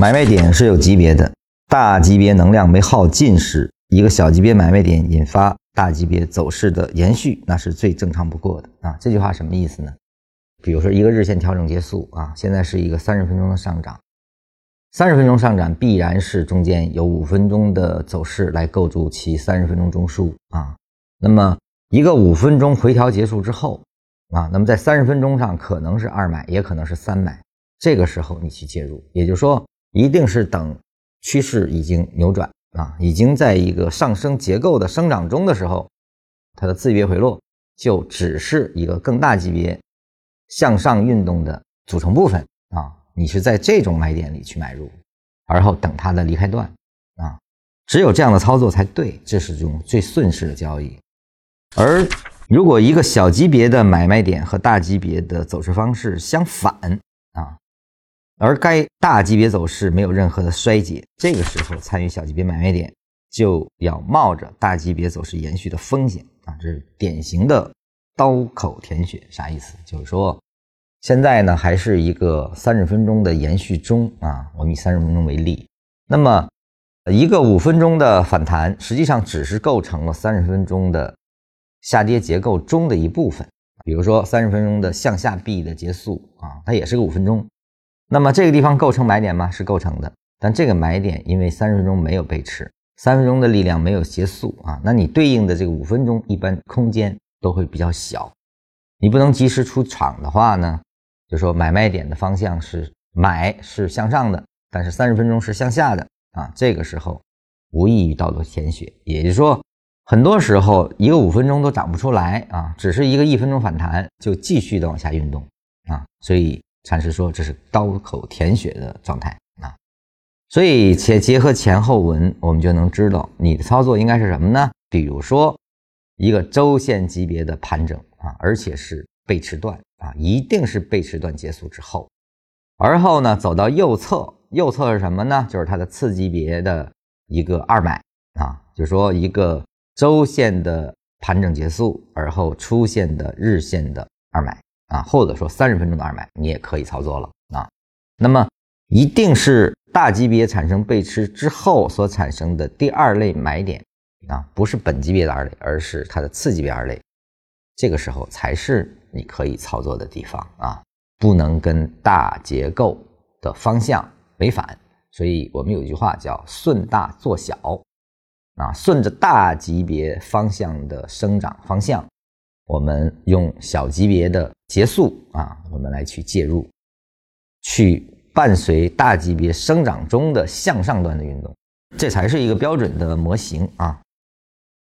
买卖点是有级别的，大级别能量没耗尽时，一个小级别买卖点引发大级别走势的延续，那是最正常不过的啊。这句话什么意思呢？比如说一个日线调整结束啊，现在是一个三十分钟的上涨，三十分钟上涨必然是中间有五分钟的走势来构筑其三十分钟中枢啊。那么一个五分钟回调结束之后啊，那么在三十分钟上可能是二买，也可能是三买，这个时候你去介入，也就是说。一定是等趋势已经扭转啊，已经在一个上升结构的生长中的时候，它的次级别回落就只是一个更大级别向上运动的组成部分啊。你是在这种买点里去买入，而后等它的离开段啊，只有这样的操作才对，这是种最顺势的交易。而如果一个小级别的买卖点和大级别的走势方式相反。而该大级别走势没有任何的衰竭，这个时候参与小级别买卖点就要冒着大级别走势延续的风险啊！这是典型的刀口舔血，啥意思？就是说，现在呢还是一个三十分钟的延续中啊。我们以三十分钟为例，那么一个五分钟的反弹，实际上只是构成了三十分钟的下跌结构中的一部分。比如说三十分钟的向下 B 的结束啊，它也是个五分钟。那么这个地方构成买点吗？是构成的，但这个买点因为三十分钟没有被吃，三分钟的力量没有结束啊，那你对应的这个五分钟一般空间都会比较小，你不能及时出场的话呢，就说买卖点的方向是买是向上的，但是三十分钟是向下的啊，这个时候无异于道路舔血，也就是说，很多时候一个五分钟都涨不出来啊，只是一个一分钟反弹就继续的往下运动啊，所以。禅师说：“这是刀口舔血的状态啊，所以且结合前后文，我们就能知道你的操作应该是什么呢？比如说一个周线级别的盘整啊，而且是背驰段啊，一定是背驰段结束之后，而后呢走到右侧，右侧是什么呢？就是它的次级别的一个二买啊，就是说一个周线的盘整结束，而后出现的日线的二买。”啊，或者说三十分钟的二买，你也可以操作了啊。那么一定是大级别产生背驰之后所产生的第二类买点啊，不是本级别的二类，而是它的次级别二类。这个时候才是你可以操作的地方啊，不能跟大结构的方向违反。所以我们有一句话叫“顺大做小”，啊，顺着大级别方向的生长方向。我们用小级别的结束啊，我们来去介入，去伴随大级别生长中的向上端的运动，这才是一个标准的模型啊。